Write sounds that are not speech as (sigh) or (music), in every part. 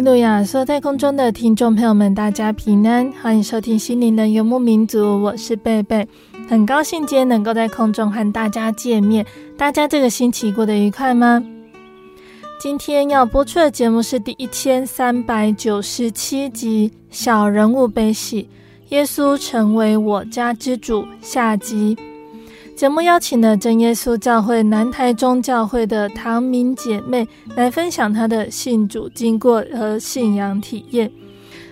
路亚！所有在空中的听众朋友们，大家平安，欢迎收听心灵的游牧民族，我是贝贝，很高兴今天能够在空中和大家见面。大家这个星期过得愉快吗？今天要播出的节目是第一千三百九十七集《小人物悲喜》，耶稣成为我家之主下集。节目邀请了真耶稣教会南台中教会的唐明姐妹来分享她的信主经过和信仰体验。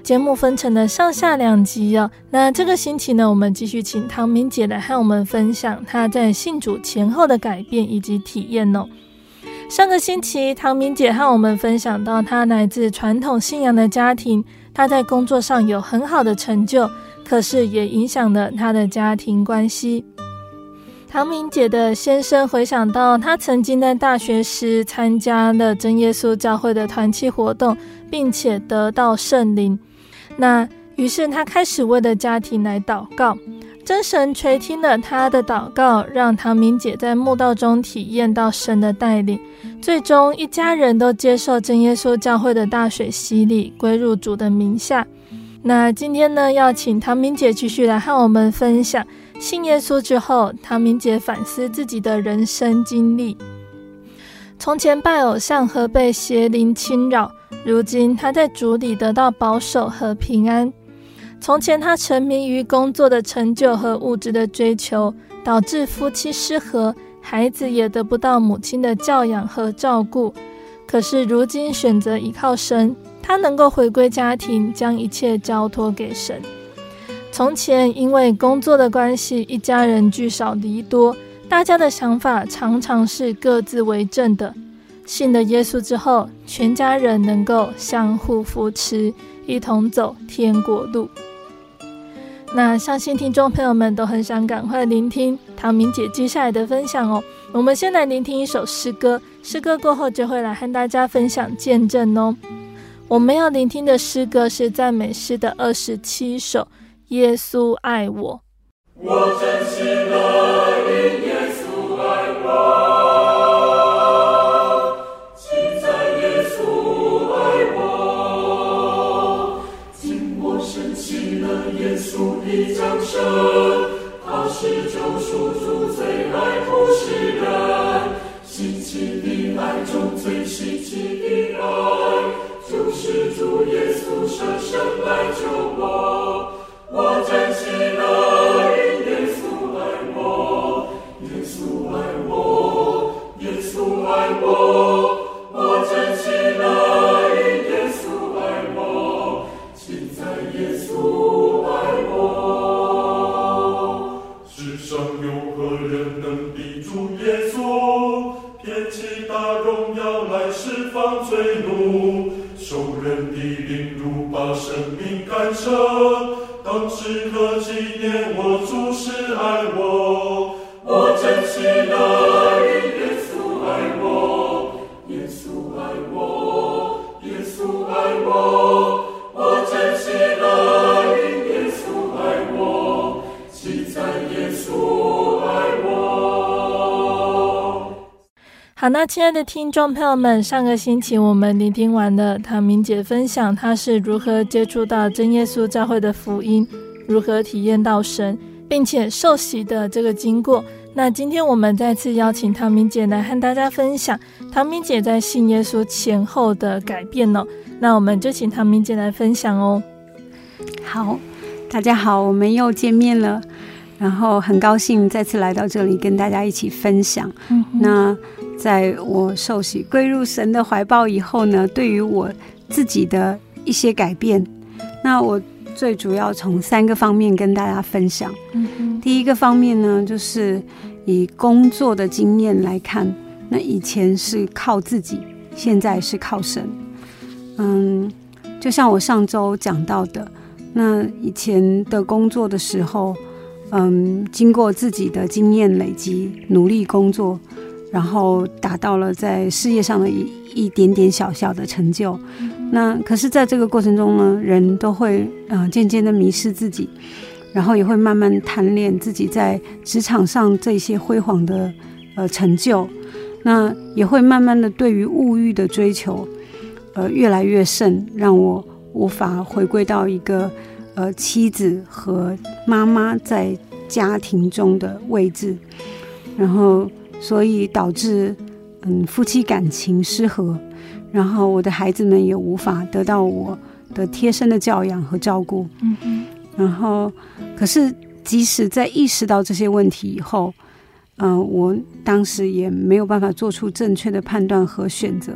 节目分成了上下两集哦。那这个星期呢，我们继续请唐明姐来和我们分享她在信主前后的改变以及体验哦。上个星期，唐明姐和我们分享到她来自传统信仰的家庭，她在工作上有很好的成就，可是也影响了她的家庭关系。唐明姐的先生回想到，他曾经在大学时参加了真耶稣教会的团契活动，并且得到圣灵。那于是他开始为了家庭来祷告，真神垂听了他的祷告，让唐明姐在墓道中体验到神的带领，最终一家人都接受真耶稣教会的大水洗礼，归入主的名下。那今天呢，要请唐明姐继续来和我们分享。信耶稣之后，唐敏姐反思自己的人生经历。从前拜偶像和被邪灵侵扰，如今他在主里得到保守和平安。从前他沉迷于工作的成就和物质的追求，导致夫妻失和，孩子也得不到母亲的教养和照顾。可是如今选择依靠神，他能够回归家庭，将一切交托给神。从前因为工作的关系，一家人聚少离多，大家的想法常常是各自为政的。信了耶稣之后，全家人能够相互扶持，一同走天国路。那相信听众朋友们都很想赶快聆听唐明姐接下来的分享哦。我们先来聆听一首诗歌，诗歌过后就会来和大家分享见证哦。我们要聆听的诗歌是赞美诗的二十七首。耶稣爱我，我真心的因耶稣爱我，记载耶稣爱我，今我深信了耶稣的降生，他是救赎主，最爱普世人，希奇的爱中最希奇的爱，就是主耶稣舍身来救我。我真心的因耶稣爱我，耶稣爱我，耶稣爱我。我真心的因耶稣爱我，现在耶稣爱我。世上有何人能比主耶稣？遍体大荣耀来释放罪奴，受人的凌辱，把生命感受。当时的纪念我主是爱我，我珍惜的人耶稣爱我，耶稣爱我，耶稣爱，我。好，那亲爱的听众朋友们，上个星期我们聆听完了唐明姐分享她是如何接触到真耶稣教会的福音，如何体验到神，并且受洗的这个经过。那今天我们再次邀请唐明姐来和大家分享唐明姐在信耶稣前后的改变哦。那我们就请唐明姐来分享哦。好，大家好，我们又见面了，然后很高兴再次来到这里跟大家一起分享。嗯、那。在我受洗归入神的怀抱以后呢，对于我自己的一些改变，那我最主要从三个方面跟大家分享。嗯，第一个方面呢，就是以工作的经验来看，那以前是靠自己，现在是靠神。嗯，就像我上周讲到的，那以前的工作的时候，嗯，经过自己的经验累积，努力工作。然后达到了在事业上的一一点点小小的成就，那可是在这个过程中呢，人都会呃渐渐的迷失自己，然后也会慢慢贪恋自己在职场上这些辉煌的呃成就，那也会慢慢的对于物欲的追求呃越来越甚，让我无法回归到一个呃妻子和妈妈在家庭中的位置，然后。所以导致，嗯，夫妻感情失和，然后我的孩子们也无法得到我的贴身的教养和照顾。嗯嗯。然后，可是即使在意识到这些问题以后，嗯、呃，我当时也没有办法做出正确的判断和选择，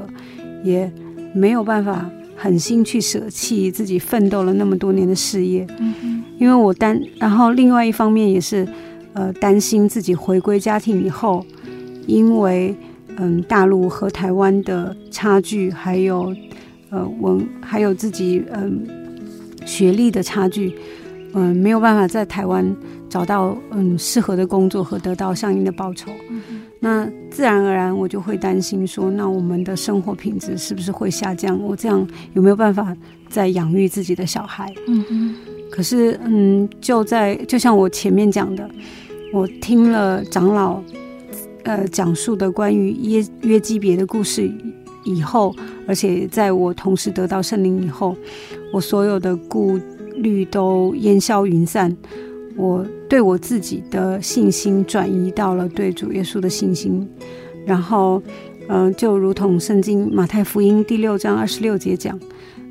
也没有办法狠心去舍弃自己奋斗了那么多年的事业。嗯嗯。因为我担，然后另外一方面也是，呃，担心自己回归家庭以后。因为，嗯，大陆和台湾的差距，还有，呃，文，还有自己，嗯，学历的差距，嗯，没有办法在台湾找到，嗯，适合的工作和得到相应的报酬。嗯、那自然而然，我就会担心说，那我们的生活品质是不是会下降？我这样有没有办法再养育自己的小孩？嗯嗯。可是，嗯，就在就像我前面讲的，我听了长老。呃，讲述的关于约约基别的故事以后，而且在我同时得到圣灵以后，我所有的顾虑都烟消云散。我对我自己的信心转移到了对主耶稣的信心。然后，嗯、就如同圣经马太福音第六章二十六节讲，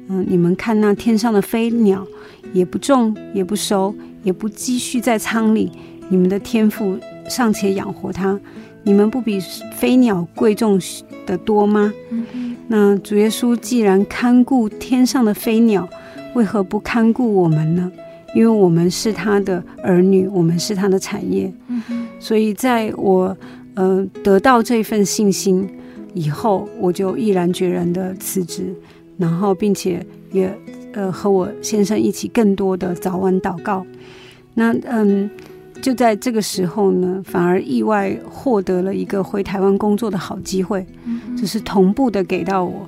嗯、你们看那天上的飞鸟，也不种，也不收，也不积蓄在仓里，你们的天父尚且养活它。你们不比飞鸟贵重的多吗？嗯、那主耶稣既然看顾天上的飞鸟，为何不看顾我们呢？因为我们是他的儿女，我们是他的产业。嗯、所以在我呃得到这份信心以后，我就毅然决然的辞职，然后并且也呃和我先生一起更多的早晚祷告。那嗯。就在这个时候呢，反而意外获得了一个回台湾工作的好机会，就是同步的给到我，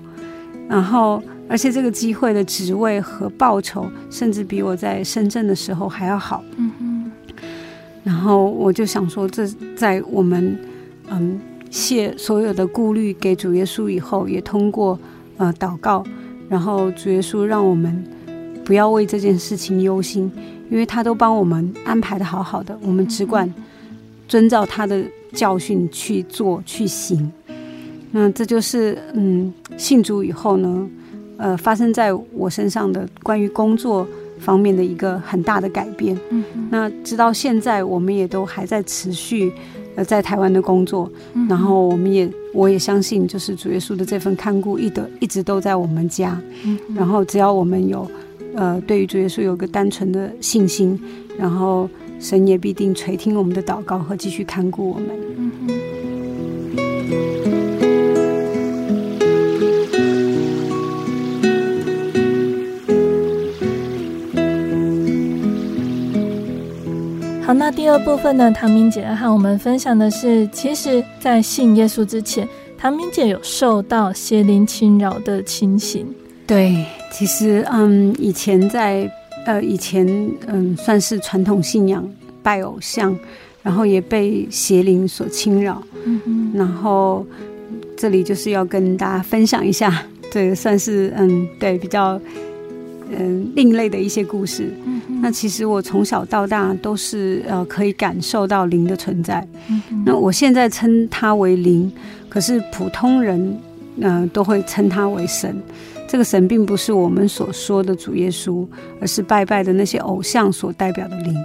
然后而且这个机会的职位和报酬，甚至比我在深圳的时候还要好。然后我就想说，这在我们嗯卸所有的顾虑给主耶稣以后，也通过呃祷告，然后主耶稣让我们不要为这件事情忧心。因为他都帮我们安排的好好的，我们只管遵照他的教训去做去行。那这就是嗯，信主以后呢，呃，发生在我身上的关于工作方面的一个很大的改变。嗯，那直到现在，我们也都还在持续呃在台湾的工作。然后我们也我也相信，就是主耶稣的这份看顾一直一直都在我们家。嗯，然后只要我们有。呃，对于主耶稣有个单纯的信心，然后神也必定垂听我们的祷告和继续看顾我们。嗯哼。好，那第二部分呢，唐明姐和我们分享的是，其实，在信耶稣之前，唐明姐有受到邪灵侵扰的情形。对。其实，嗯，以前在，呃，以前，嗯，算是传统信仰拜偶像，然后也被邪灵所侵扰，嗯，然后这里就是要跟大家分享一下，(laughs) 这个算是嗯，对，比较嗯另类的一些故事。那其实我从小到大都是呃可以感受到灵的存在。那我现在称它为灵，可是普通人嗯、呃、都会称它为神。这个神并不是我们所说的主耶稣，而是拜拜的那些偶像所代表的灵。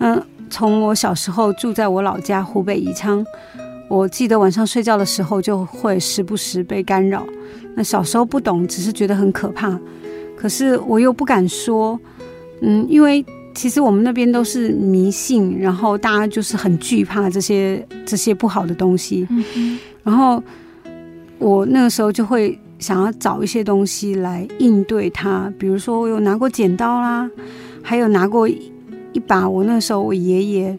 嗯从我小时候住在我老家湖北宜昌。我记得晚上睡觉的时候就会时不时被干扰。那小时候不懂，只是觉得很可怕。可是我又不敢说，嗯，因为其实我们那边都是迷信，然后大家就是很惧怕这些这些不好的东西。嗯。然后我那个时候就会想要找一些东西来应对它，比如说我有拿过剪刀啦，还有拿过一把我那时候我爷爷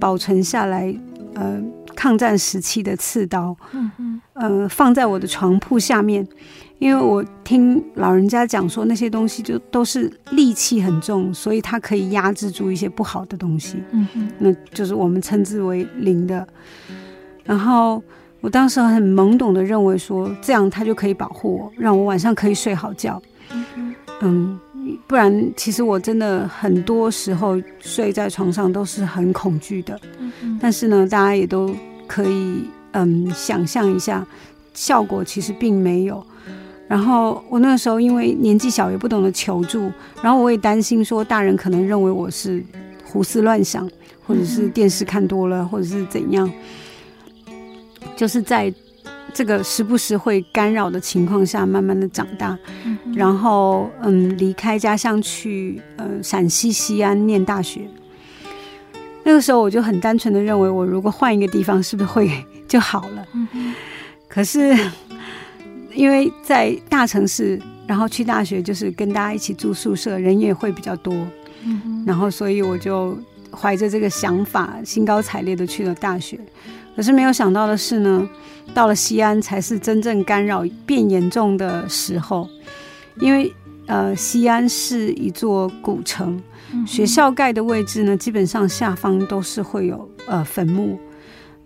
保存下来，呃。抗战时期的刺刀，嗯嗯，呃，放在我的床铺下面，因为我听老人家讲说那些东西就都是戾气很重，所以它可以压制住一些不好的东西，嗯嗯，那就是我们称之为灵的。然后我当时很懵懂的认为说，这样他就可以保护我，让我晚上可以睡好觉，嗯嗯，不然其实我真的很多时候睡在床上都是很恐惧的，嗯，但是呢，大家也都。可以，嗯，想象一下，效果其实并没有。然后我那个时候因为年纪小，也不懂得求助，然后我也担心说大人可能认为我是胡思乱想，或者是电视看多了，或者是怎样。就是在这个时不时会干扰的情况下，慢慢的长大。然后，嗯，离开家乡去，呃，陕西西安念大学。那个时候我就很单纯的认为，我如果换一个地方，是不是会就好了？可是因为在大城市，然后去大学就是跟大家一起住宿舍，人也会比较多。然后所以我就怀着这个想法，兴高采烈的去了大学。可是没有想到的是呢，到了西安才是真正干扰变严重的时候，因为呃，西安是一座古城。学校盖的位置呢，基本上下方都是会有呃坟墓。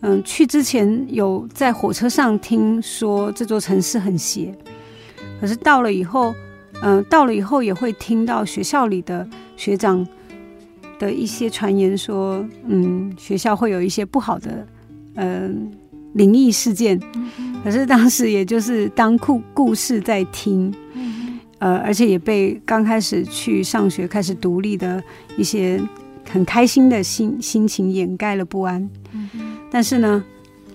嗯，去之前有在火车上听说这座城市很邪，可是到了以后，嗯、呃，到了以后也会听到学校里的学长的一些传言说，嗯，学校会有一些不好的嗯、灵异事件。可是当时也就是当故故事在听。呃，而且也被刚开始去上学、开始独立的一些很开心的心心情掩盖了不安。但是呢，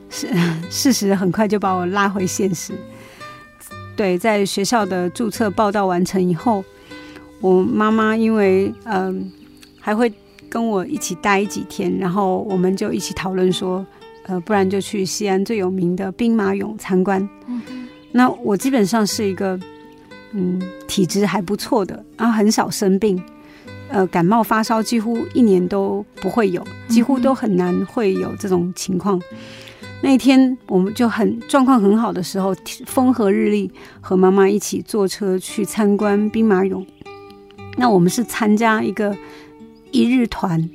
事 (laughs) 事实很快就把我拉回现实。对，在学校的注册报道完成以后，我妈妈因为嗯、还会跟我一起待几天，然后我们就一起讨论说，呃，不然就去西安最有名的兵马俑参观。嗯、那我基本上是一个。嗯，体质还不错的，然后很少生病，呃，感冒发烧几乎一年都不会有，几乎都很难会有这种情况。那一天我们就很状况很好的时候，风和日丽，和妈妈一起坐车去参观兵马俑。那我们是参加一个一日团，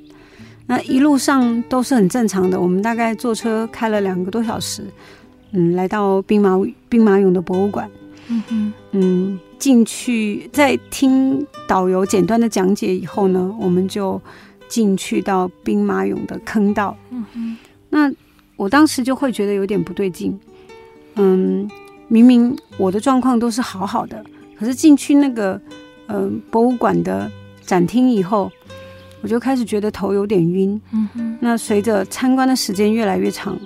那一路上都是很正常的。我们大概坐车开了两个多小时，嗯，来到兵马兵马俑的博物馆。嗯哼，嗯，进去在听导游简单的讲解以后呢，我们就进去到兵马俑的坑道。嗯哼，那我当时就会觉得有点不对劲。嗯，明明我的状况都是好好的，可是进去那个嗯、呃、博物馆的展厅以后，我就开始觉得头有点晕。嗯哼，那随着参观的时间越来越长，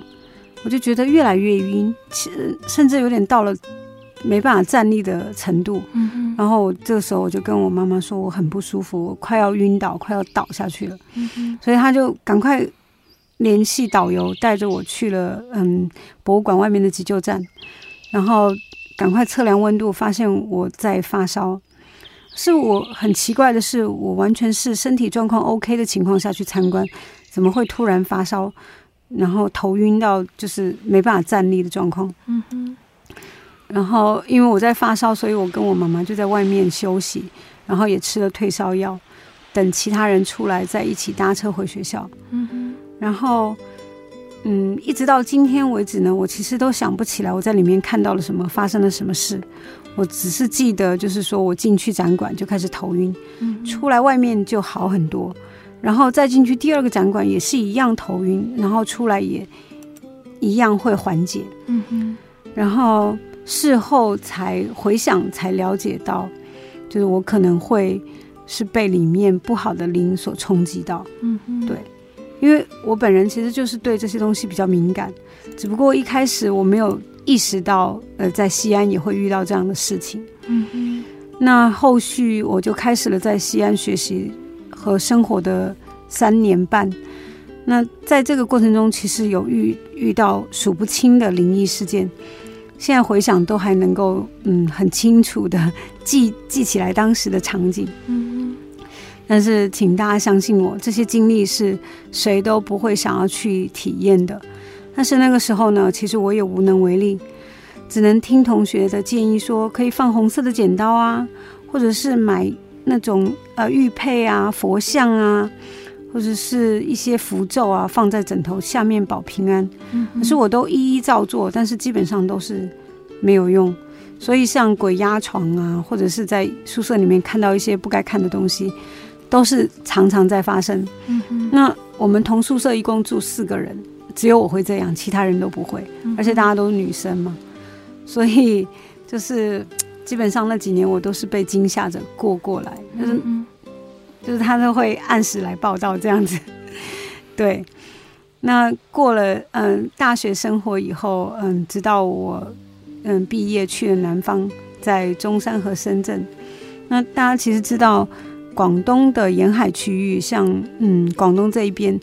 我就觉得越来越晕，其实甚至有点到了。没办法站立的程度，嗯、然后这个时候我就跟我妈妈说，我很不舒服，我快要晕倒，快要倒下去了。嗯、所以他就赶快联系导游，带着我去了嗯博物馆外面的急救站，然后赶快测量温度，发现我在发烧。是我很奇怪的是，我完全是身体状况 OK 的情况下去参观，怎么会突然发烧，然后头晕到就是没办法站立的状况？嗯哼。然后，因为我在发烧，所以我跟我妈妈就在外面休息，然后也吃了退烧药，等其他人出来再一起搭车回学校。嗯哼。然后，嗯，一直到今天为止呢，我其实都想不起来我在里面看到了什么，发生了什么事。我只是记得，就是说我进去展馆就开始头晕，嗯，出来外面就好很多，然后再进去第二个展馆也是一样头晕，然后出来也一样会缓解，嗯哼，然后事后才回想才了解到，就是我可能会是被里面不好的灵所冲击到，嗯嗯，对。因为我本人其实就是对这些东西比较敏感，只不过一开始我没有意识到，呃，在西安也会遇到这样的事情。嗯嗯。那后续我就开始了在西安学习和生活的三年半。那在这个过程中，其实有遇遇到数不清的灵异事件，现在回想都还能够嗯很清楚的记记起来当时的场景。嗯。但是，请大家相信我，这些经历是谁都不会想要去体验的。但是那个时候呢，其实我也无能为力，只能听同学的建议，说可以放红色的剪刀啊，或者是买那种呃玉佩啊、佛像啊，或者是一些符咒啊，放在枕头下面保平安。可是我都一一照做，但是基本上都是没有用。所以像鬼压床啊，或者是在宿舍里面看到一些不该看的东西。都是常常在发生。嗯，那我们同宿舍一共住四个人，只有我会这样，其他人都不会。而且大家都是女生嘛，所以就是基本上那几年我都是被惊吓着过过来。就是就是他都会按时来报道这样子。(laughs) 对，那过了嗯大学生活以后，嗯，直到我嗯毕业去了南方，在中山和深圳。那大家其实知道。广东的沿海区域，像嗯广东这一边，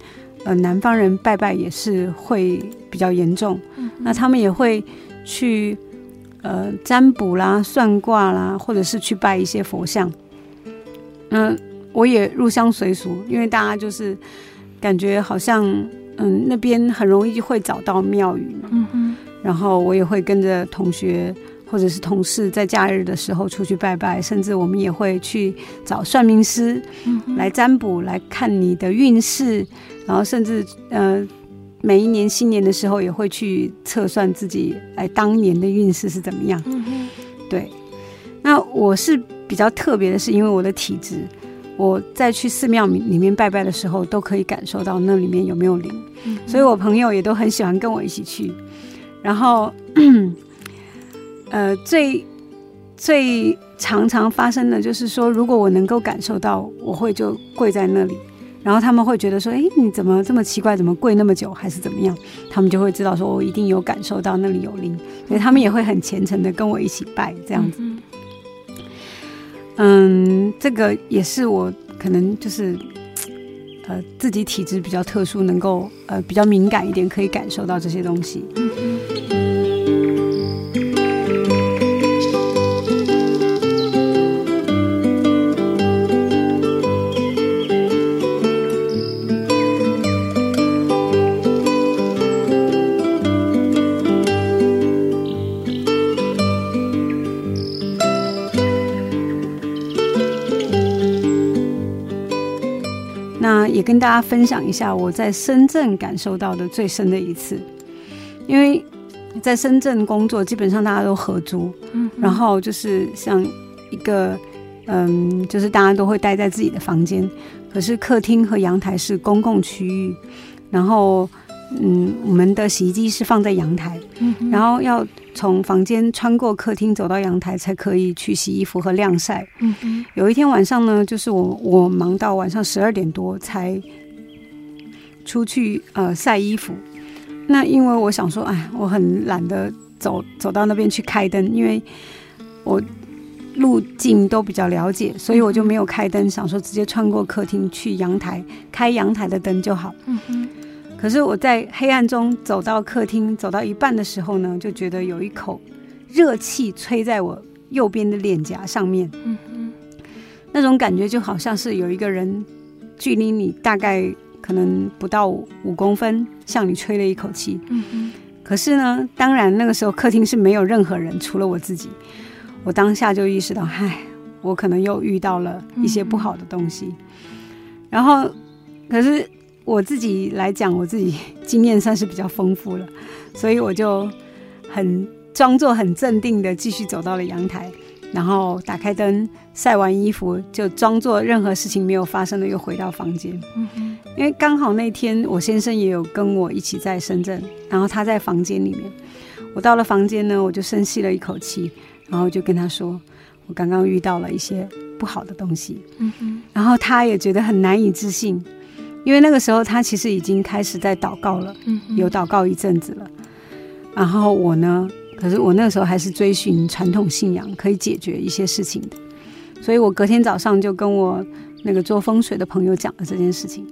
呃南方人拜拜也是会比较严重，嗯、那他们也会去呃占卜啦、算卦啦，或者是去拜一些佛像。嗯、呃，我也入乡随俗，因为大家就是感觉好像嗯那边很容易会找到庙宇嘛，然后我也会跟着同学。或者是同事在假日的时候出去拜拜，甚至我们也会去找算命师来占卜，来看你的运势，然后甚至呃每一年新年的时候也会去测算自己哎当年的运势是怎么样。对，那我是比较特别的是，因为我的体质，我在去寺庙里面拜拜的时候，都可以感受到那里面有没有灵，所以我朋友也都很喜欢跟我一起去，然后。呃，最最常常发生的就是说，如果我能够感受到，我会就跪在那里，然后他们会觉得说，哎，你怎么这么奇怪，怎么跪那么久，还是怎么样？他们就会知道说，我一定有感受到那里有灵，所以他们也会很虔诚的跟我一起拜这样子。嗯，这个也是我可能就是呃自己体质比较特殊，能够呃比较敏感一点，可以感受到这些东西。也跟大家分享一下我在深圳感受到的最深的一次，因为在深圳工作，基本上大家都合租，嗯，然后就是像一个，嗯，就是大家都会待在自己的房间，可是客厅和阳台是公共区域，然后。嗯，我们的洗衣机是放在阳台，嗯、然后要从房间穿过客厅走到阳台才可以去洗衣服和晾晒。嗯，有一天晚上呢，就是我我忙到晚上十二点多才出去呃晒衣服。那因为我想说，哎，我很懒得走走到那边去开灯，因为我路径都比较了解，所以我就没有开灯，想说直接穿过客厅去阳台开阳台的灯就好。嗯哼。可是我在黑暗中走到客厅，走到一半的时候呢，就觉得有一口热气吹在我右边的脸颊上面。嗯嗯，那种感觉就好像是有一个人距离你大概可能不到五公分，向你吹了一口气。嗯嗯。可是呢，当然那个时候客厅是没有任何人，除了我自己。我当下就意识到，唉，我可能又遇到了一些不好的东西。然后，可是。我自己来讲，我自己经验算是比较丰富了，所以我就很装作很镇定的继续走到了阳台，然后打开灯，晒完衣服，就装作任何事情没有发生的又回到房间。嗯哼，因为刚好那天我先生也有跟我一起在深圳，然后他在房间里面，我到了房间呢，我就深吸了一口气，然后就跟他说，我刚刚遇到了一些不好的东西。嗯哼，然后他也觉得很难以置信。因为那个时候他其实已经开始在祷告了，嗯，有祷告一阵子了。然后我呢，可是我那个时候还是追寻传统信仰，可以解决一些事情的。所以我隔天早上就跟我那个做风水的朋友讲了这件事情，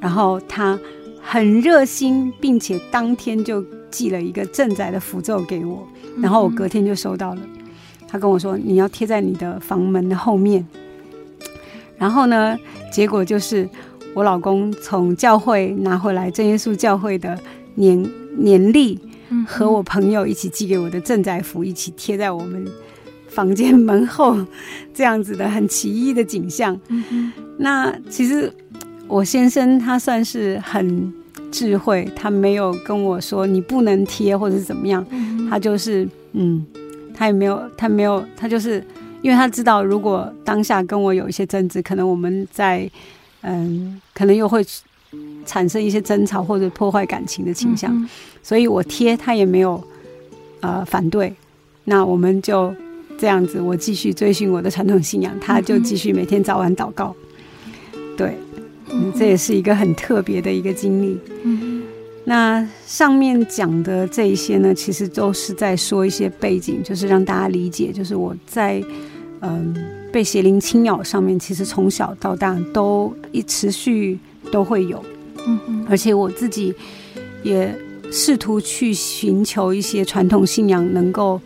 然后他很热心，并且当天就寄了一个镇宅的符咒给我，然后我隔天就收到了。他跟我说，你要贴在你的房门的后面。然后呢，结果就是。我老公从教会拿回来真耶稣教会的年年历，和我朋友一起寄给我的正宅符一起贴在我们房间门后，这样子的很奇异的景象。那其实我先生他算是很智慧，他没有跟我说你不能贴或者是怎么样，他就是嗯，他也没有，他没有，他就是因为他知道如果当下跟我有一些争执，可能我们在。嗯，可能又会产生一些争吵或者破坏感情的倾向，嗯、所以我贴他也没有呃反对，那我们就这样子，我继续追寻我的传统信仰，他就继续每天早晚祷告，对，嗯，这也是一个很特别的一个经历。嗯，那上面讲的这一些呢，其实都是在说一些背景，就是让大家理解，就是我在嗯。被邪灵侵扰上面，其实从小到大都一持续都会有，嗯嗯，而且我自己也试图去寻求一些传统信仰能够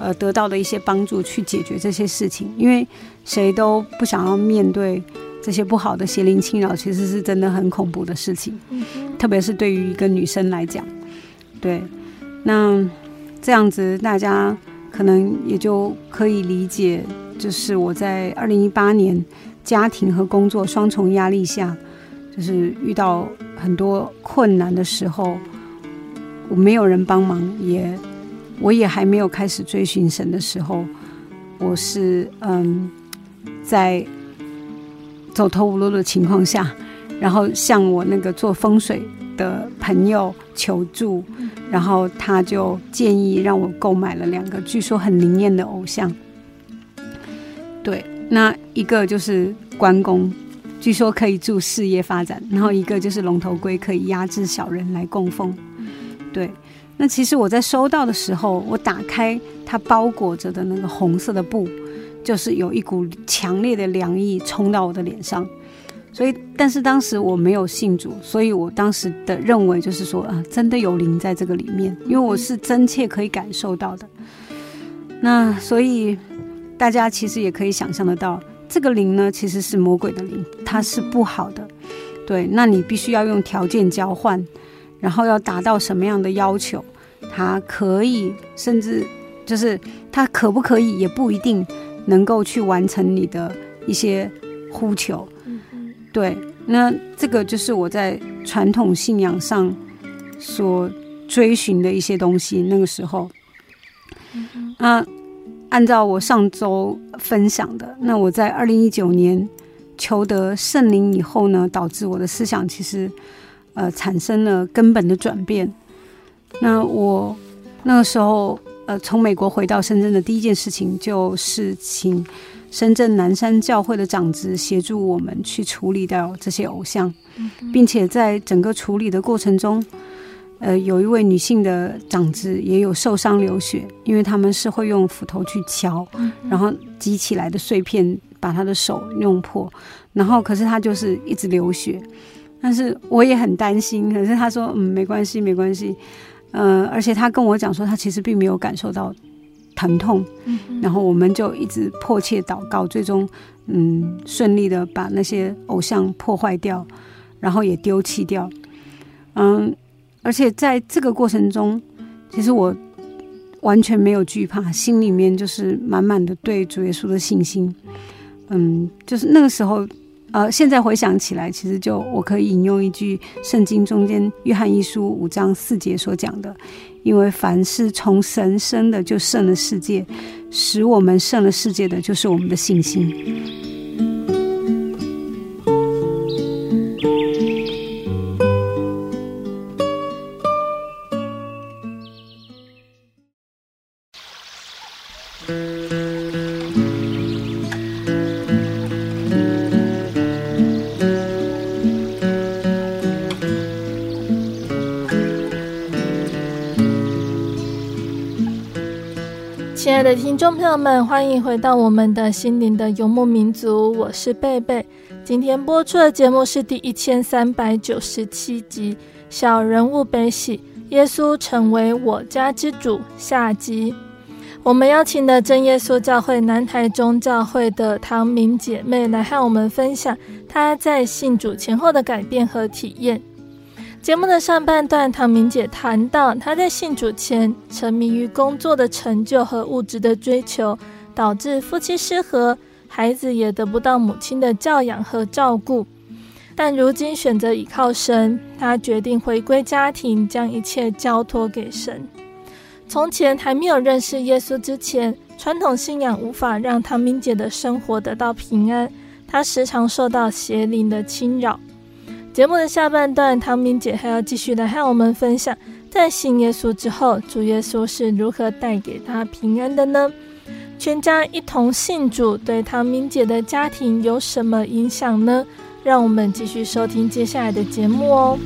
呃得到的一些帮助，去解决这些事情。因为谁都不想要面对这些不好的邪灵侵扰，其实是真的很恐怖的事情，特别是对于一个女生来讲。对，那这样子大家可能也就可以理解。就是我在二零一八年家庭和工作双重压力下，就是遇到很多困难的时候，我没有人帮忙，也我也还没有开始追寻神的时候，我是嗯在走投无路的情况下，然后向我那个做风水的朋友求助，然后他就建议让我购买了两个据说很灵验的偶像。对，那一个就是关公，据说可以助事业发展，然后一个就是龙头龟，可以压制小人来供奉。对，那其实我在收到的时候，我打开它包裹着的那个红色的布，就是有一股强烈的凉意冲到我的脸上。所以，但是当时我没有信主，所以我当时的认为就是说啊，真的有灵在这个里面，因为我是真切可以感受到的。那所以。大家其实也可以想象得到，这个灵呢，其实是魔鬼的灵，它是不好的。对，那你必须要用条件交换，然后要达到什么样的要求，它可以，甚至就是它可不可以，也不一定能够去完成你的一些呼求。对，那这个就是我在传统信仰上所追寻的一些东西。那个时候，啊。按照我上周分享的，那我在二零一九年求得圣灵以后呢，导致我的思想其实呃产生了根本的转变。那我那个时候呃从美国回到深圳的第一件事情，就是请深圳南山教会的长子协助我们去处理掉这些偶像，并且在整个处理的过程中。呃，有一位女性的长子也有受伤流血，因为他们是会用斧头去敲，然后积起来的碎片把他的手弄破，然后可是他就是一直流血，但是我也很担心，可是他说嗯没关系没关系，呃，而且他跟我讲说他其实并没有感受到疼痛，然后我们就一直迫切祷告，最终嗯顺利的把那些偶像破坏掉，然后也丢弃掉，嗯。而且在这个过程中，其实我完全没有惧怕，心里面就是满满的对主耶稣的信心。嗯，就是那个时候，呃，现在回想起来，其实就我可以引用一句圣经中间约翰一书五章四节所讲的：“因为凡是从神生的，就胜了世界；使我们胜了世界的就是我们的信心。”众朋友们，欢迎回到我们的心灵的游牧民族，我是贝贝。今天播出的节目是第一千三百九十七集《小人物悲喜》，耶稣成为我家之主下集。我们邀请了真耶稣教会南台中教会的唐明姐妹来和我们分享她在信主前后的改变和体验。节目的上半段，唐明姐谈到她在信主前沉迷于工作的成就和物质的追求，导致夫妻失和，孩子也得不到母亲的教养和照顾。但如今选择倚靠神，她决定回归家庭，将一切交托给神。从前还没有认识耶稣之前，传统信仰无法让唐明姐的生活得到平安，她时常受到邪灵的侵扰。节目的下半段，唐明姐还要继续来和我们分享，在信耶稣之后，主耶稣是如何带给她平安的呢？全家一同信主，对唐明姐的家庭有什么影响呢？让我们继续收听接下来的节目哦。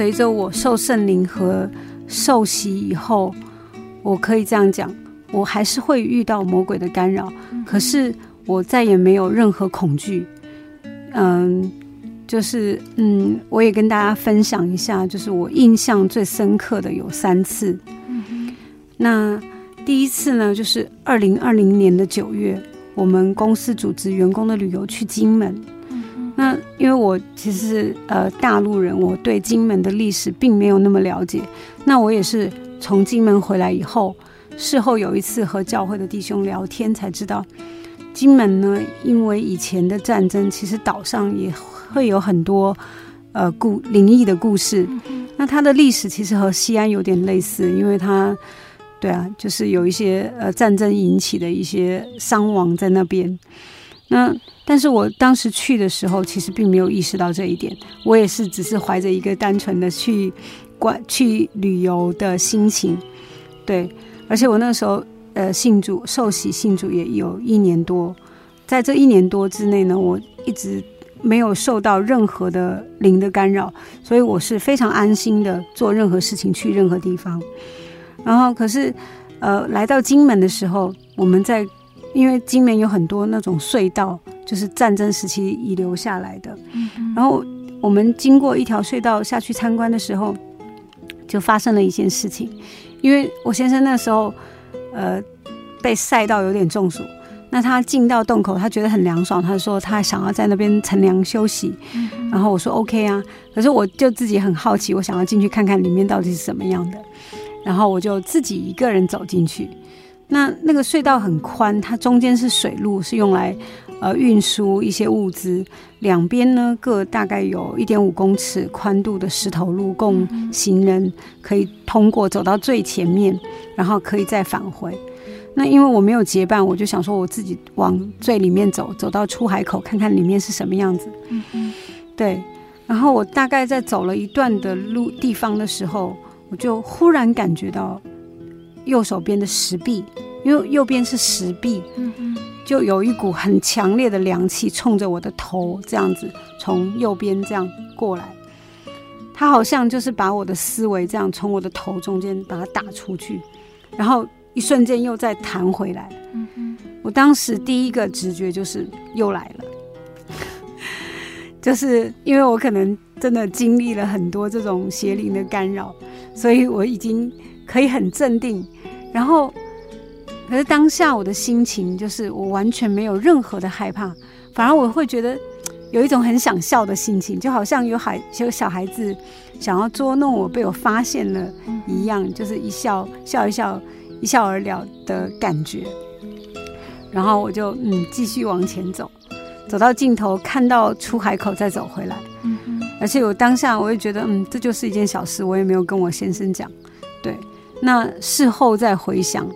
随着我受圣灵和受洗以后，我可以这样讲，我还是会遇到魔鬼的干扰，可是我再也没有任何恐惧。嗯，就是嗯，我也跟大家分享一下，就是我印象最深刻的有三次。那第一次呢，就是二零二零年的九月，我们公司组织员工的旅游去金门。那因为我其实呃大陆人，我对金门的历史并没有那么了解。那我也是从金门回来以后，事后有一次和教会的弟兄聊天才知道，金门呢，因为以前的战争，其实岛上也会有很多呃故灵异的故事。那它的历史其实和西安有点类似，因为它对啊，就是有一些呃战争引起的一些伤亡在那边。那但是我当时去的时候，其实并没有意识到这一点。我也是只是怀着一个单纯的去观去旅游的心情，对。而且我那时候呃信主受洗信主也有一年多，在这一年多之内呢，我一直没有受到任何的灵的干扰，所以我是非常安心的做任何事情，去任何地方。然后可是呃来到金门的时候，我们在。因为金门有很多那种隧道，就是战争时期遗留下来的。然后我们经过一条隧道下去参观的时候，就发生了一件事情。因为我先生那时候，呃，被晒到有点中暑，那他进到洞口，他觉得很凉爽，他说他想要在那边乘凉休息。然后我说 OK 啊，可是我就自己很好奇，我想要进去看看里面到底是什么样的。然后我就自己一个人走进去。那那个隧道很宽，它中间是水路，是用来呃运输一些物资。两边呢各大概有一点五公尺宽度的石头路，供行人可以通过走到最前面，然后可以再返回。那因为我没有结伴，我就想说我自己往最里面走，走到出海口看看里面是什么样子。嗯，对。然后我大概在走了一段的路地方的时候，我就忽然感觉到。右手边的石壁，因为右边是石壁，就有一股很强烈的凉气冲着我的头，这样子从右边这样过来，他好像就是把我的思维这样从我的头中间把它打出去，然后一瞬间又再弹回来。我当时第一个直觉就是又来了，(laughs) 就是因为我可能真的经历了很多这种邪灵的干扰，所以我已经。可以很镇定，然后可是当下我的心情就是我完全没有任何的害怕，反而我会觉得有一种很想笑的心情，就好像有孩有小孩子想要捉弄我，被我发现了一样，就是一笑笑一笑，一笑而了的感觉。然后我就嗯继续往前走，走到尽头看到出海口再走回来。嗯嗯。而且我当下我也觉得嗯这就是一件小事，我也没有跟我先生讲。对。那事后再回想，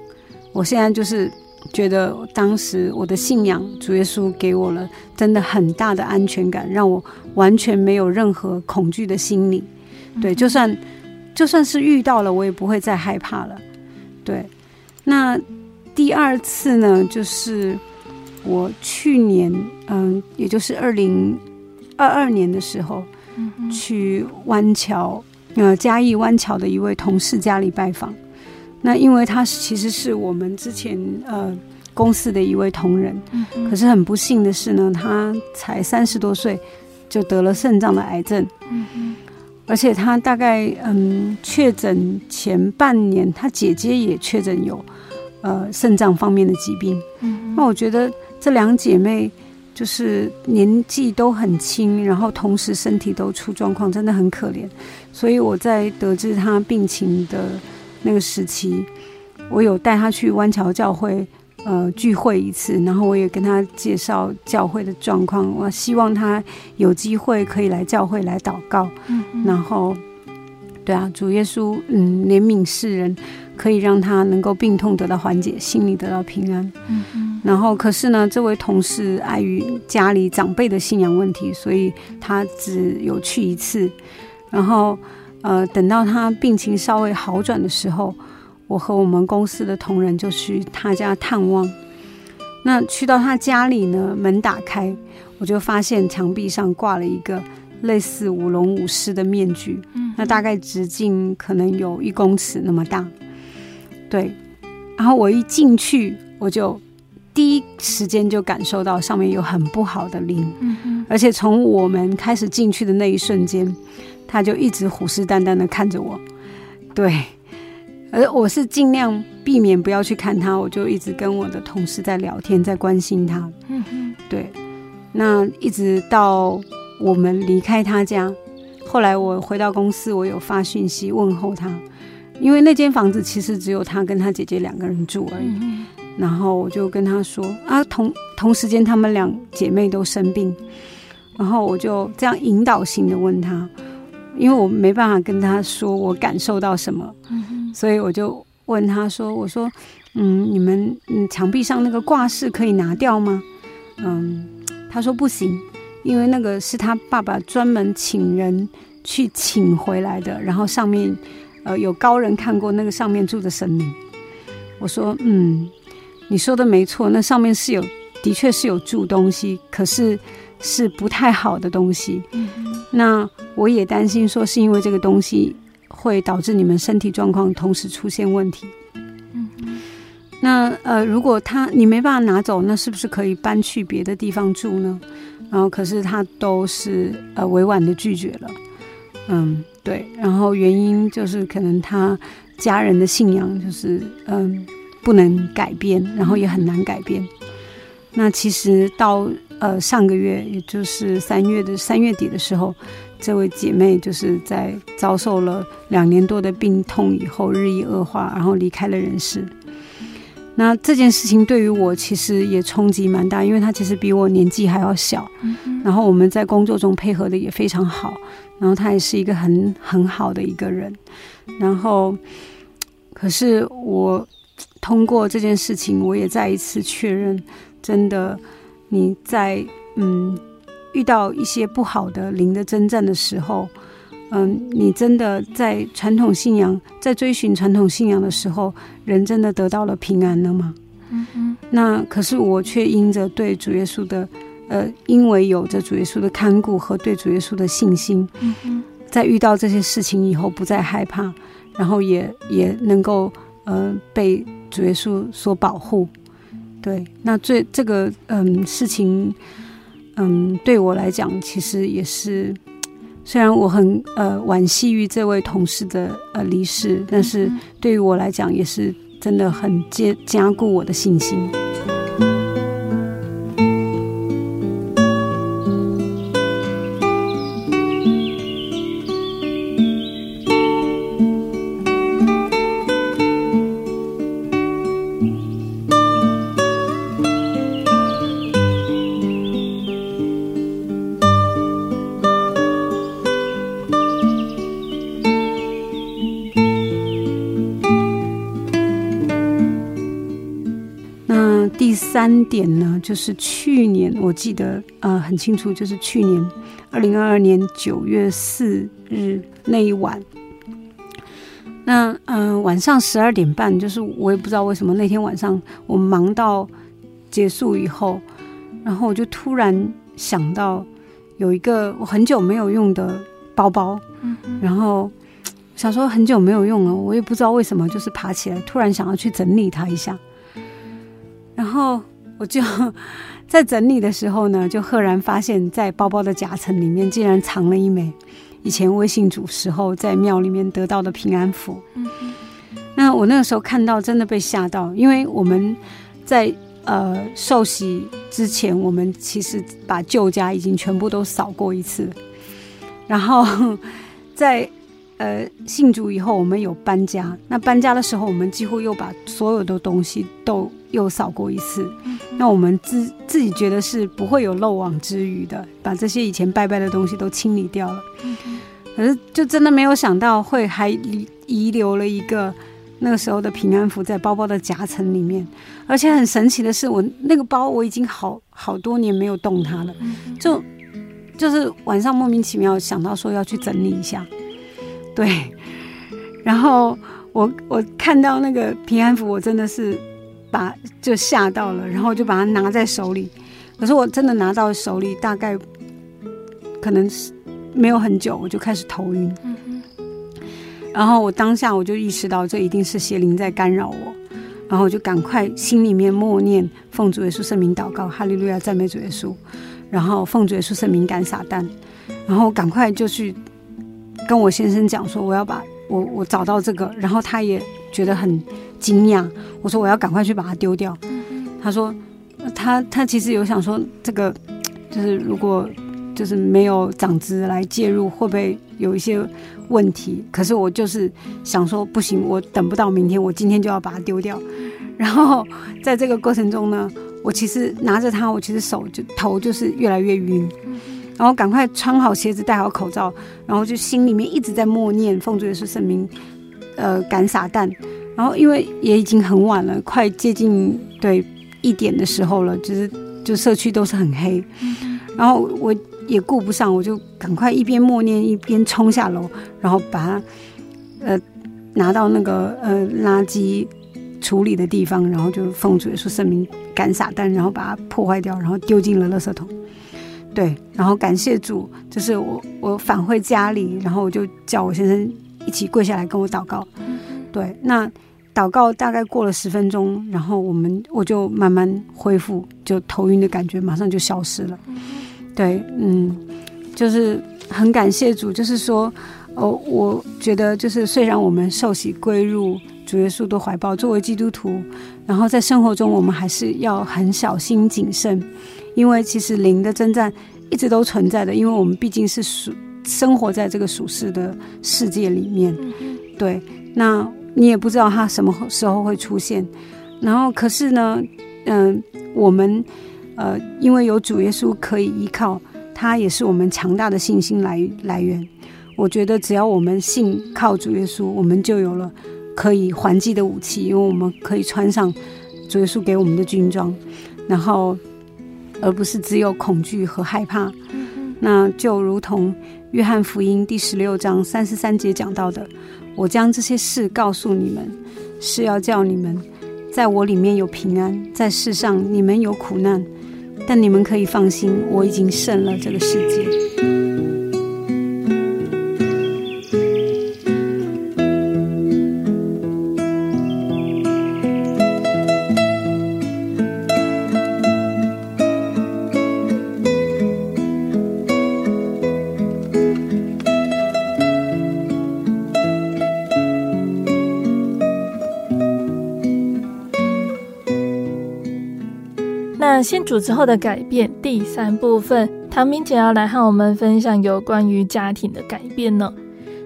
我现在就是觉得当时我的信仰主耶稣给我了真的很大的安全感，让我完全没有任何恐惧的心理。对，就算就算是遇到了，我也不会再害怕了。对，那。第二次呢，就是我去年，嗯，也就是二零二二年的时候，嗯、去湾桥，呃，嘉义湾桥的一位同事家里拜访。那因为他其实是我们之前呃公司的一位同仁，嗯、可是很不幸的是呢，他才三十多岁就得了肾脏的癌症，嗯、而且他大概嗯确诊前半年，他姐姐也确诊有。呃，肾脏方面的疾病，嗯，那我觉得这两姐妹就是年纪都很轻，然后同时身体都出状况，真的很可怜。所以我在得知他病情的那个时期，我有带他去湾桥教会呃聚会一次，然后我也跟他介绍教会的状况，我希望他有机会可以来教会来祷告，嗯，然后对啊，主耶稣嗯怜悯世人。可以让他能够病痛得到缓解，心里得到平安。嗯嗯。然后，可是呢，这位同事碍于家里长辈的信仰问题，所以他只有去一次。然后，呃，等到他病情稍微好转的时候，我和我们公司的同仁就去他家探望。那去到他家里呢，门打开，我就发现墙壁上挂了一个类似舞龙舞狮的面具。嗯。那大概直径可能有一公尺那么大。对，然后我一进去，我就第一时间就感受到上面有很不好的灵，嗯嗯，而且从我们开始进去的那一瞬间，他就一直虎视眈眈的看着我，对，而我是尽量避免不要去看他，我就一直跟我的同事在聊天，在关心他，嗯嗯，对，那一直到我们离开他家，后来我回到公司，我有发讯息问候他。因为那间房子其实只有他跟他姐姐两个人住而已，嗯、然后我就跟他说啊，同同时间他们两姐妹都生病，然后我就这样引导性的问他，因为我没办法跟他说我感受到什么，嗯、所以我就问他说，我说，嗯，你们嗯墙壁上那个挂饰可以拿掉吗？嗯，他说不行，因为那个是他爸爸专门请人去请回来的，然后上面。呃，有高人看过那个上面住的神明，我说，嗯，你说的没错，那上面是有，的确是有住东西，可是是不太好的东西。嗯，那我也担心说，是因为这个东西会导致你们身体状况同时出现问题。嗯，那呃，如果他你没办法拿走，那是不是可以搬去别的地方住呢？然后，可是他都是呃委婉的拒绝了。嗯。对，然后原因就是可能他家人的信仰就是嗯不能改变，然后也很难改变。那其实到呃上个月，也就是三月的三月底的时候，这位姐妹就是在遭受了两年多的病痛以后日益恶化，然后离开了人世。那这件事情对于我其实也冲击蛮大，因为她其实比我年纪还要小，然后我们在工作中配合的也非常好。然后她也是一个很很好的一个人，然后，可是我通过这件事情，我也再一次确认，真的你在嗯遇到一些不好的灵的征战的时候，嗯，你真的在传统信仰，在追寻传统信仰的时候，人真的得到了平安了吗？嗯嗯。那可是我却因着对主耶稣的。呃，因为有着主耶稣的看顾和对主耶稣的信心，嗯嗯，在遇到这些事情以后不再害怕，然后也也能够呃被主耶稣所保护。对，那最这个嗯事情，嗯对我来讲其实也是，虽然我很呃惋惜于这位同事的呃离世，但是对于我来讲也是真的很坚加固我的信心。三点呢，就是去年我记得呃很清楚，就是去年二零二二年九月四日那一晚，那嗯、呃、晚上十二点半，就是我也不知道为什么那天晚上我忙到结束以后，然后我就突然想到有一个我很久没有用的包包，嗯、然后想说很久没有用了，我也不知道为什么，就是爬起来突然想要去整理它一下。然后就 (laughs) 在整理的时候呢，就赫然发现，在包包的夹层里面竟然藏了一枚以前微信主时候在庙里面得到的平安符。嗯。那我那个时候看到，真的被吓到，因为我们在呃受洗之前，我们其实把旧家已经全部都扫过一次，然后 (laughs) 在。呃，信主以后，我们有搬家。那搬家的时候，我们几乎又把所有的东西都又扫过一次。嗯、那我们自自己觉得是不会有漏网之鱼的，把这些以前拜拜的东西都清理掉了。嗯、可是就真的没有想到会还遗留了一个那个时候的平安符在包包的夹层里面。而且很神奇的是，我那个包我已经好好多年没有动它了。嗯、就就是晚上莫名其妙想到说要去整理一下。对，然后我我看到那个平安符，我真的是把就吓到了，然后就把它拿在手里。可是我真的拿到手里，大概可能是没有很久，我就开始头晕。嗯。然后我当下我就意识到，这一定是邪灵在干扰我，然后我就赶快心里面默念奉主耶稣圣名祷告，哈利路亚赞美主耶稣，然后奉主耶稣圣名赶撒旦，然后赶快就去。跟我先生讲说，我要把我我找到这个，然后他也觉得很惊讶。我说我要赶快去把它丢掉。他说他他其实有想说这个就是如果就是没有长子来介入，会不会有一些问题？可是我就是想说不行，我等不到明天，我今天就要把它丢掉。然后在这个过程中呢，我其实拿着它，我其实手就头就是越来越晕。然后赶快穿好鞋子，戴好口罩，然后就心里面一直在默念奉主耶稣圣名，呃，赶撒旦。然后因为也已经很晚了，快接近对一点的时候了，就是就社区都是很黑。然后我也顾不上，我就赶快一边默念一边冲下楼，然后把它呃拿到那个呃垃圾处理的地方，然后就奉主耶稣圣名赶撒旦，然后把它破坏掉，然后丢进了垃圾桶。对，然后感谢主，就是我我返回家里，然后我就叫我先生一起跪下来跟我祷告。对，那祷告大概过了十分钟，然后我们我就慢慢恢复，就头晕的感觉马上就消失了。对，嗯，就是很感谢主，就是说，哦，我觉得就是虽然我们受洗归入主耶稣的怀抱，作为基督徒，然后在生活中我们还是要很小心谨慎。因为其实灵的征战一直都存在的，因为我们毕竟是属生活在这个属世的世界里面，对。那你也不知道他什么时候会出现，然后可是呢，嗯、我们呃，因为有主耶稣可以依靠，他也是我们强大的信心来来源。我觉得只要我们信靠主耶稣，我们就有了可以还击的武器，因为我们可以穿上主耶稣给我们的军装，然后。而不是只有恐惧和害怕，那就如同约翰福音第十六章三十三节讲到的：“我将这些事告诉你们，是要叫你们在我里面有平安，在世上你们有苦难，但你们可以放心，我已经胜了这个世界。”信主之后的改变，第三部分，唐明姐要来和我们分享有关于家庭的改变呢。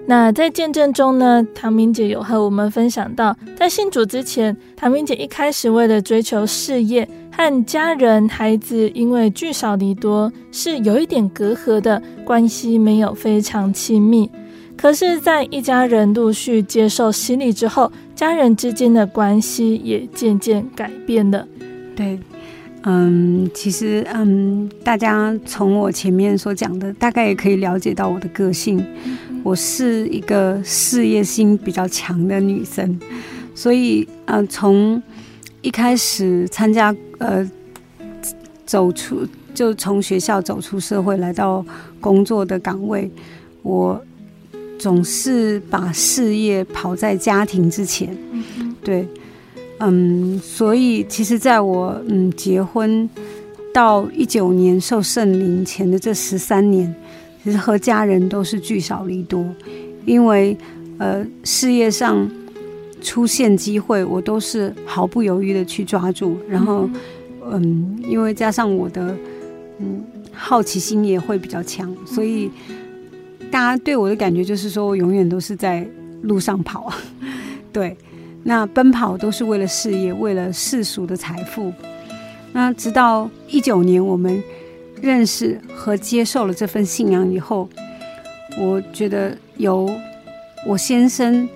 那在见证中呢，唐明姐有和我们分享到，在信主之前，唐明姐一开始为了追求事业，和家人、孩子因为聚少离多，是有一点隔阂的关系，没有非常亲密。可是，在一家人陆续接受洗礼之后，家人之间的关系也渐渐改变了。对，嗯，其实，嗯，大家从我前面所讲的，大概也可以了解到我的个性。我是一个事业心比较强的女生，所以嗯，从一开始参加呃，走出就从学校走出社会来到工作的岗位，我总是把事业跑在家庭之前。对，嗯，所以其实在我嗯结婚到一九年受圣灵前的这十三年。其实和家人都是聚少离多，因为呃事业上出现机会，我都是毫不犹豫的去抓住。然后嗯，因为加上我的嗯好奇心也会比较强，所以大家对我的感觉就是说我永远都是在路上跑。(laughs) 对，那奔跑都是为了事业，为了世俗的财富。那直到一九年，我们。认识和接受了这份信仰以后，我觉得由我先生，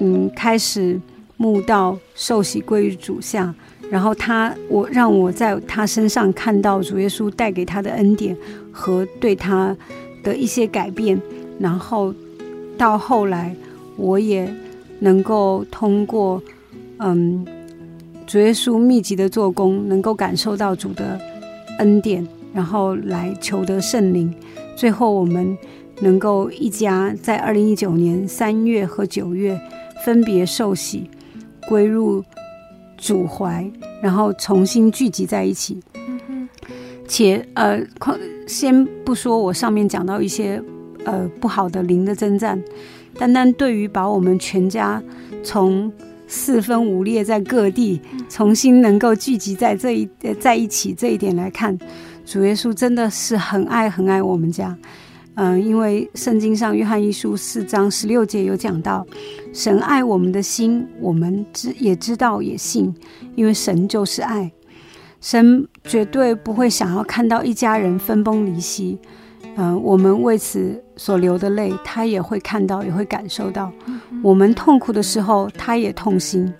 嗯，开始慕道受洗归于主下，然后他我让我在他身上看到主耶稣带给他的恩典和对他的一些改变，然后到后来我也能够通过嗯主耶稣密集的做工，能够感受到主的。恩典，然后来求得圣灵，最后我们能够一家在二零一九年三月和九月分别受洗，归入主怀，然后重新聚集在一起。且呃，先不说我上面讲到一些呃不好的灵的征战，单单对于把我们全家从四分五裂在各地，重新能够聚集在这一在一起这一点来看，主耶稣真的是很爱很爱我们家。嗯，因为圣经上约翰一书四章十六节有讲到，神爱我们的心，我们知也知道也信，因为神就是爱，神绝对不会想要看到一家人分崩离析。嗯，我们为此所流的泪，他也会看到，也会感受到。我们痛苦的时候，他也痛心。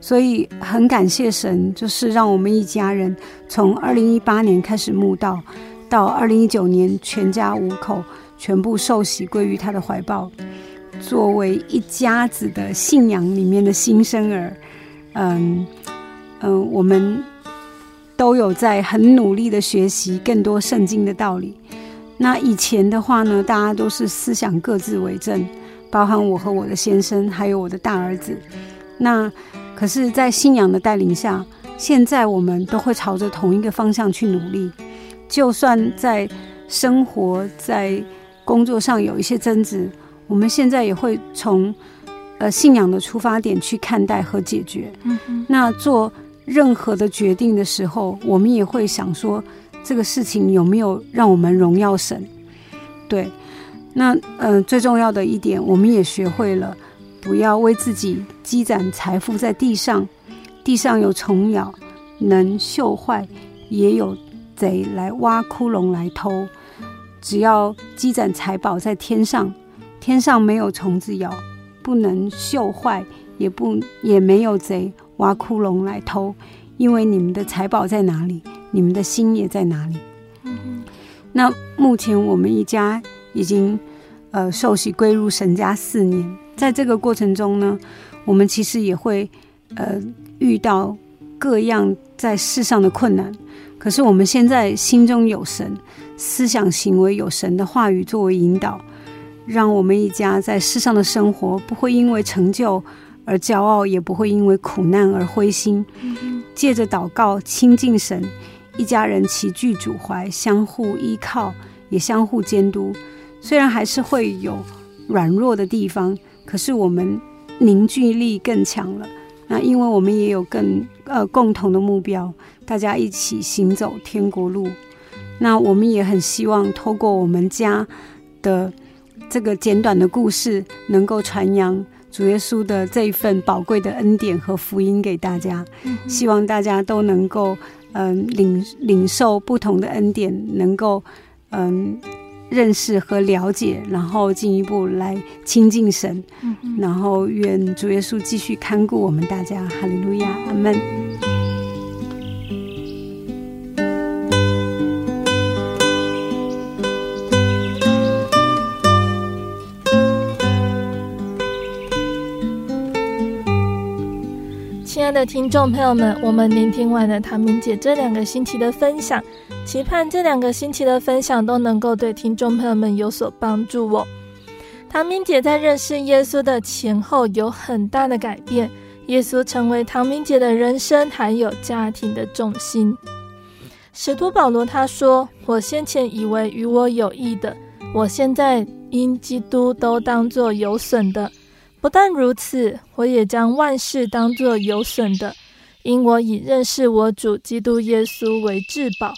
所以很感谢神，就是让我们一家人从二零一八年开始慕道，到二零一九年全家五口全部受洗归于他的怀抱，作为一家子的信仰里面的新生儿。嗯嗯，我们都有在很努力的学习更多圣经的道理。那以前的话呢，大家都是思想各自为政，包含我和我的先生，还有我的大儿子。那可是，在信仰的带领下，现在我们都会朝着同一个方向去努力。就算在生活、在工作上有一些争执，我们现在也会从呃信仰的出发点去看待和解决。嗯。那做任何的决定的时候，我们也会想说。这个事情有没有让我们荣耀神？对，那嗯、最重要的一点，我们也学会了不要为自己积攒财富在地上，地上有虫咬，能锈坏，也有贼来挖窟窿来偷。只要积攒财宝在天上，天上没有虫子咬，不能锈坏，也不也没有贼挖窟窿来偷，因为你们的财宝在哪里？你们的心也在哪里？嗯，那目前我们一家已经呃受洗归入神家四年，在这个过程中呢，我们其实也会呃遇到各样在世上的困难。可是我们现在心中有神，思想行为有神的话语作为引导，让我们一家在世上的生活不会因为成就而骄傲，也不会因为苦难而灰心。嗯，借着祷告亲近神。一家人齐聚主怀，相互依靠，也相互监督。虽然还是会有软弱的地方，可是我们凝聚力更强了。那因为我们也有更呃共同的目标，大家一起行走天国路。那我们也很希望透过我们家的这个简短的故事，能够传扬主耶稣的这一份宝贵的恩典和福音给大家。希望大家都能够嗯领领受不同的恩典，能够嗯。认识和了解，然后进一步来亲近神，嗯、然后愿主耶稣继续看顾我们大家，哈利路亚，阿门。的听众朋友们，我们聆听完了唐明姐这两个星期的分享，期盼这两个星期的分享都能够对听众朋友们有所帮助哦。唐明姐在认识耶稣的前后有很大的改变，耶稣成为唐明姐的人生还有家庭的重心。使徒保罗他说：“我先前以为与我有益的，我现在因基督都当作有损的。”不但如此，我也将万事当作有损的，因我以认识我主基督耶稣为至宝。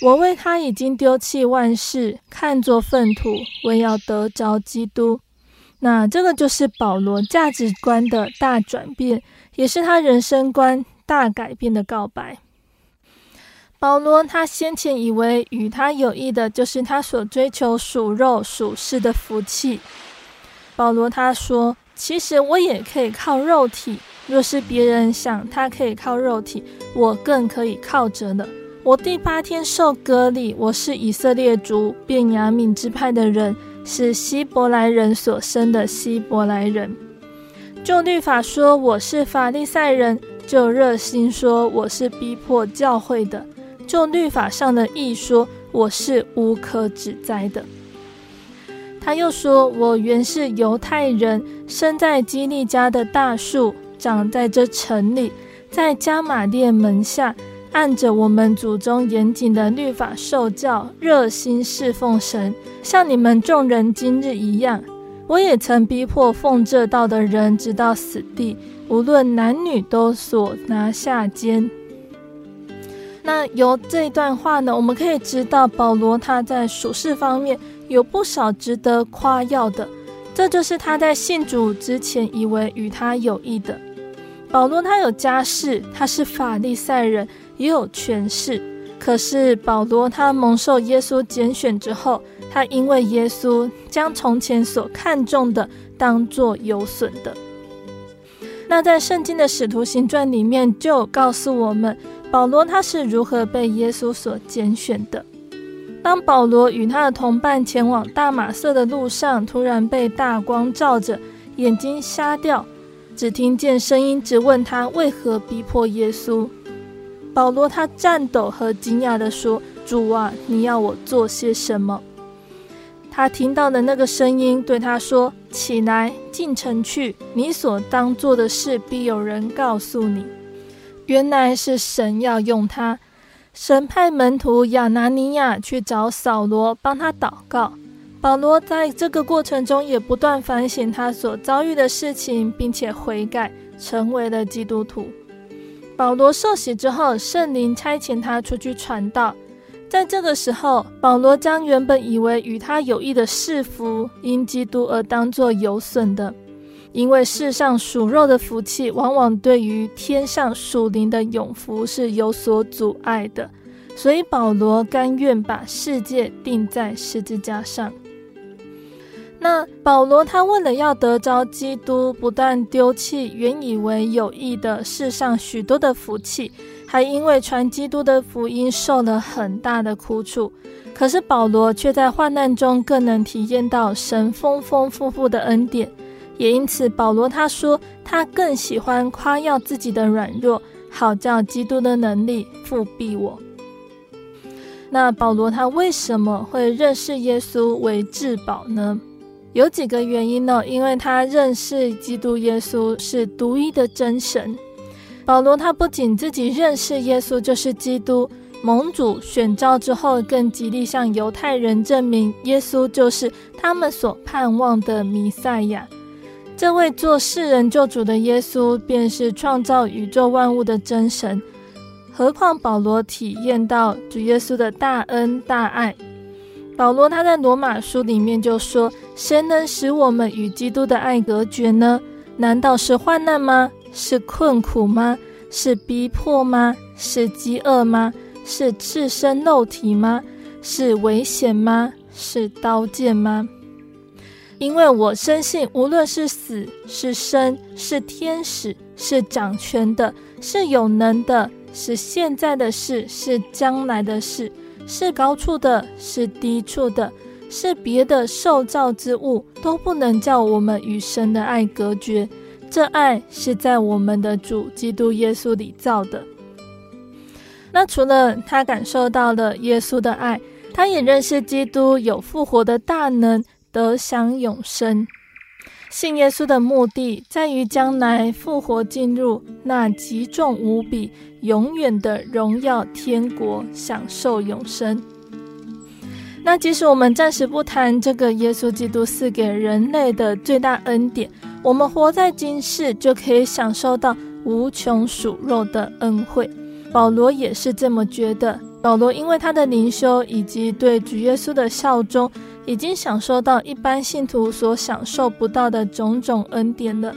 我为他已经丢弃万事，看作粪土，为要得着基督。那这个就是保罗价值观的大转变，也是他人生观大改变的告白。保罗他先前以为与他有益的，就是他所追求属肉属世的福气。保罗他说。其实我也可以靠肉体。若是别人想他可以靠肉体，我更可以靠着的。我第八天受割礼，我是以色列族便雅悯支派的人，是希伯来人所生的希伯来人。就律法说我是法利赛人，就热心说我是逼迫教会的，就律法上的义说我是无可指摘的。他又说：“我原是犹太人，生在基利家的大树，长在这城里，在加玛列门下，按着我们祖宗严谨的律法受教，热心侍奉神，像你们众人今日一样。我也曾逼迫奉这道的人，直到死地，无论男女，都所拿下监。”那由这段话呢，我们可以知道保罗他在属世方面。有不少值得夸耀的，这就是他在信主之前以为与他有益的。保罗他有家世，他是法利赛人，也有权势。可是保罗他蒙受耶稣拣选之后，他因为耶稣将从前所看重的当作有损的。那在圣经的使徒行传里面就告诉我们，保罗他是如何被耶稣所拣选的。当保罗与他的同伴前往大马色的路上，突然被大光照着，眼睛瞎掉，只听见声音质问他为何逼迫耶稣。保罗他颤抖和惊讶地说：“主啊，你要我做些什么？”他听到的那个声音对他说：“起来，进城去，你所当做的事必有人告诉你。”原来是神要用他。神派门徒亚拿尼亚去找扫罗，帮他祷告。保罗在这个过程中也不断反省他所遭遇的事情，并且悔改，成为了基督徒。保罗受洗之后，圣灵差遣他出去传道。在这个时候，保罗将原本以为与他有益的世福，因基督而当作有损的。因为世上属肉的福气，往往对于天上属灵的永福是有所阻碍的，所以保罗甘愿把世界钉在十字架上。那保罗他为了要得着基督，不但丢弃原以为有益的世上许多的福气，还因为传基督的福音受了很大的苦楚。可是保罗却在患难中更能体验到神丰丰富富的恩典。也因此，保罗他说，他更喜欢夸耀自己的软弱，好叫基督的能力覆庇我。那保罗他为什么会认识耶稣为至宝呢？有几个原因呢？因为他认识基督耶稣是独一的真神。保罗他不仅自己认识耶稣就是基督，蒙主选召之后，更极力向犹太人证明耶稣就是他们所盼望的弥赛亚。这位做世人救主的耶稣，便是创造宇宙万物的真神。何况保罗体验到主耶稣的大恩大爱。保罗他在罗马书里面就说：“谁能使我们与基督的爱隔绝呢？难道是患难吗？是困苦吗？是逼迫吗？是饥饿吗？是赤身露体吗？是危险吗？是刀剑吗？”因为我深信，无论是死是生，是天使，是掌权的，是有能的，是现在的事，是将来的事，是高处的，是低处的，是别的受造之物，都不能叫我们与神的爱隔绝。这爱是在我们的主基督耶稣里造的。那除了他感受到了耶稣的爱，他也认识基督有复活的大能。得享永生，信耶稣的目的在于将来复活进入那极重无比、永远的荣耀天国，享受永生。那即使我们暂时不谈这个耶稣基督赐给人类的最大恩典，我们活在今世就可以享受到无穷属肉的恩惠。保罗也是这么觉得。保罗因为他的灵修以及对主耶稣的效忠，已经享受到一般信徒所享受不到的种种恩典了。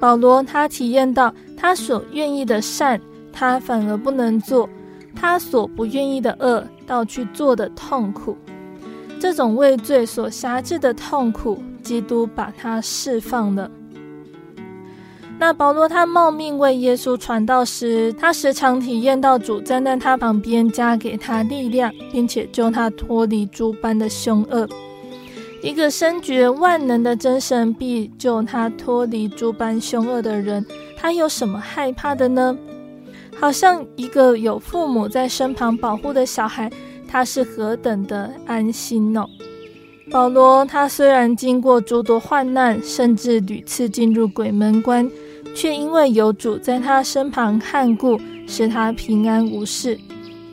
保罗他体验到，他所愿意的善，他反而不能做；他所不愿意的恶，倒去做的痛苦。这种畏罪所辖制的痛苦，基督把他释放了。那保罗他冒命为耶稣传道时，他时常体验到主站在他旁边，加给他力量，并且救他脱离诸般的凶恶。一个深觉万能的真神必救他脱离诸般凶恶的人，他有什么害怕的呢？好像一个有父母在身旁保护的小孩，他是何等的安心呢？保罗他虽然经过诸多患难，甚至屡次进入鬼门关。却因为有主在他身旁看顾，使他平安无事。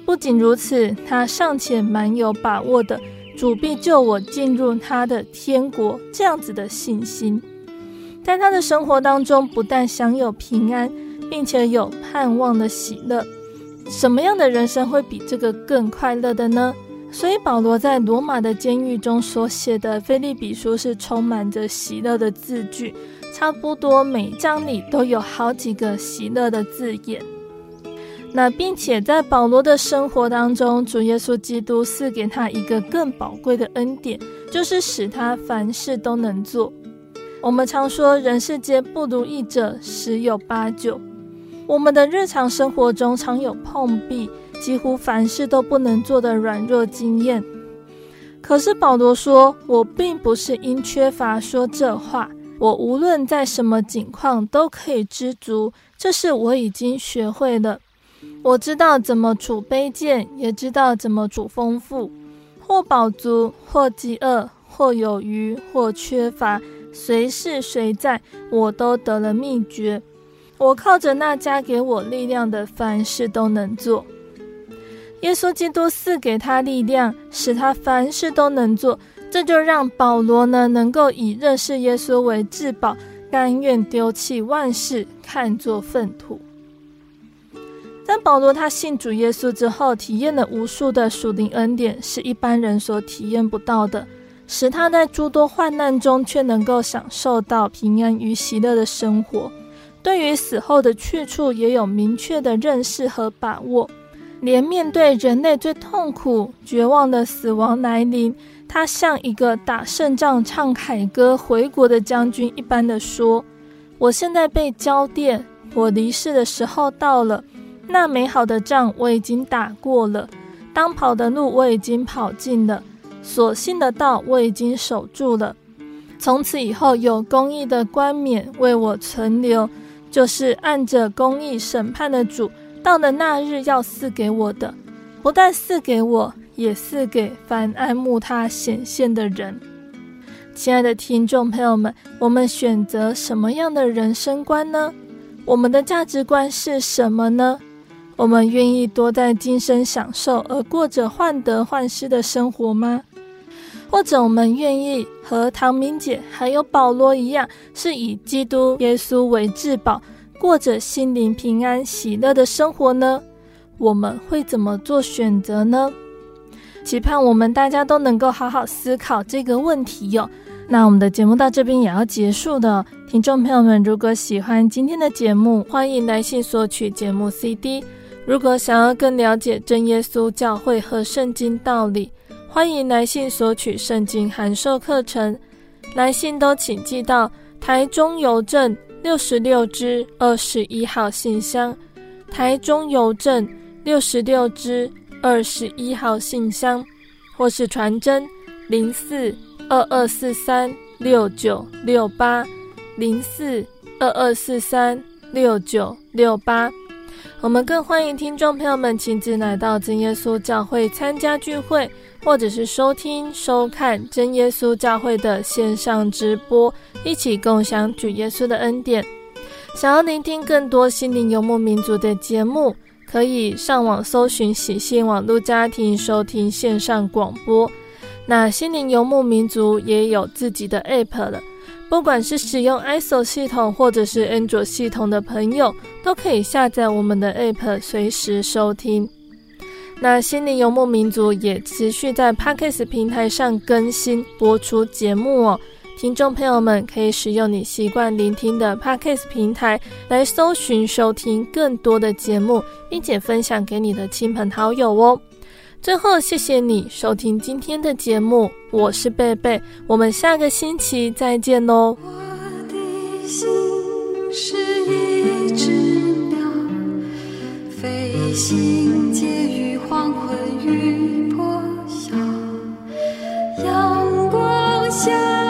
不仅如此，他尚且蛮有把握的，主必救我进入他的天国，这样子的信心，在他的生活当中，不但享有平安，并且有盼望的喜乐。什么样的人生会比这个更快乐的呢？所以保罗在罗马的监狱中所写的《腓利比书》是充满着喜乐的字句。差不多每一章里都有好几个喜乐的字眼。那并且在保罗的生活当中，主耶稣基督赐给他一个更宝贵的恩典，就是使他凡事都能做。我们常说人世间不如意者十有八九，我们的日常生活中常有碰壁，几乎凡事都不能做的软弱经验。可是保罗说：“我并不是因缺乏说这话。”我无论在什么境况都可以知足，这是我已经学会了。我知道怎么处卑贱，也知道怎么处丰富，或饱足，或饥饿，或有余，或缺乏，随是随在，我都得了秘诀。我靠着那加给我力量的，凡事都能做。耶稣基督赐给他力量，使他凡事都能做。这就让保罗呢，能够以认识耶稣为至宝，甘愿丢弃万事，看作粪土。但保罗他信主耶稣之后，体验了无数的属灵恩典，是一般人所体验不到的，使他在诸多患难中却能够享受到平安与喜乐的生活。对于死后的去处，也有明确的认识和把握。连面对人类最痛苦、绝望的死亡来临，他像一个打胜仗、唱凯歌回国的将军一般的说：“我现在被交奠，我离世的时候到了。那美好的仗我已经打过了，当跑的路我已经跑尽了，所信的道我已经守住了。从此以后，有公义的冠冕为我存留，就是按着公义审判的主。”到了那日要赐给我的，不但赐给我，也赐给凡爱慕他显现的人。亲爱的听众朋友们，我们选择什么样的人生观呢？我们的价值观是什么呢？我们愿意多在今生享受，而过着患得患失的生活吗？或者我们愿意和唐明姐还有保罗一样，是以基督耶稣为至宝？过着心灵平安喜乐的生活呢？我们会怎么做选择呢？期盼我们大家都能够好好思考这个问题哟。那我们的节目到这边也要结束的，听众朋友们，如果喜欢今天的节目，欢迎来信索取节目 CD。如果想要更了解真耶稣教会和圣经道理，欢迎来信索取圣经函授课程。来信都请寄到台中邮政六十六支二十一号信箱，台中邮政六十六支二十一号信箱，或是传真零四。二二四三六九六八零四二二四三六九六八，我们更欢迎听众朋友们亲自来到真耶稣教会参加聚会，或者是收听收看真耶稣教会的线上直播，一起共享主耶稣的恩典。想要聆听更多心灵游牧民族的节目，可以上网搜寻喜信网络家庭收听线上广播。那心灵游牧民族也有自己的 App 了，不管是使用 ISO 系统或者是 Android 系统的朋友，都可以下载我们的 App，随时收听。那心灵游牧民族也持续在 Podcast 平台上更新播出节目哦，听众朋友们可以使用你习惯聆听的 Podcast 平台来搜寻收听更多的节目，并且分享给你的亲朋好友哦。最后，谢谢你收听今天的节目，我是贝贝，我们下个星期再见喽。我的心是一只鸟，飞行间。家。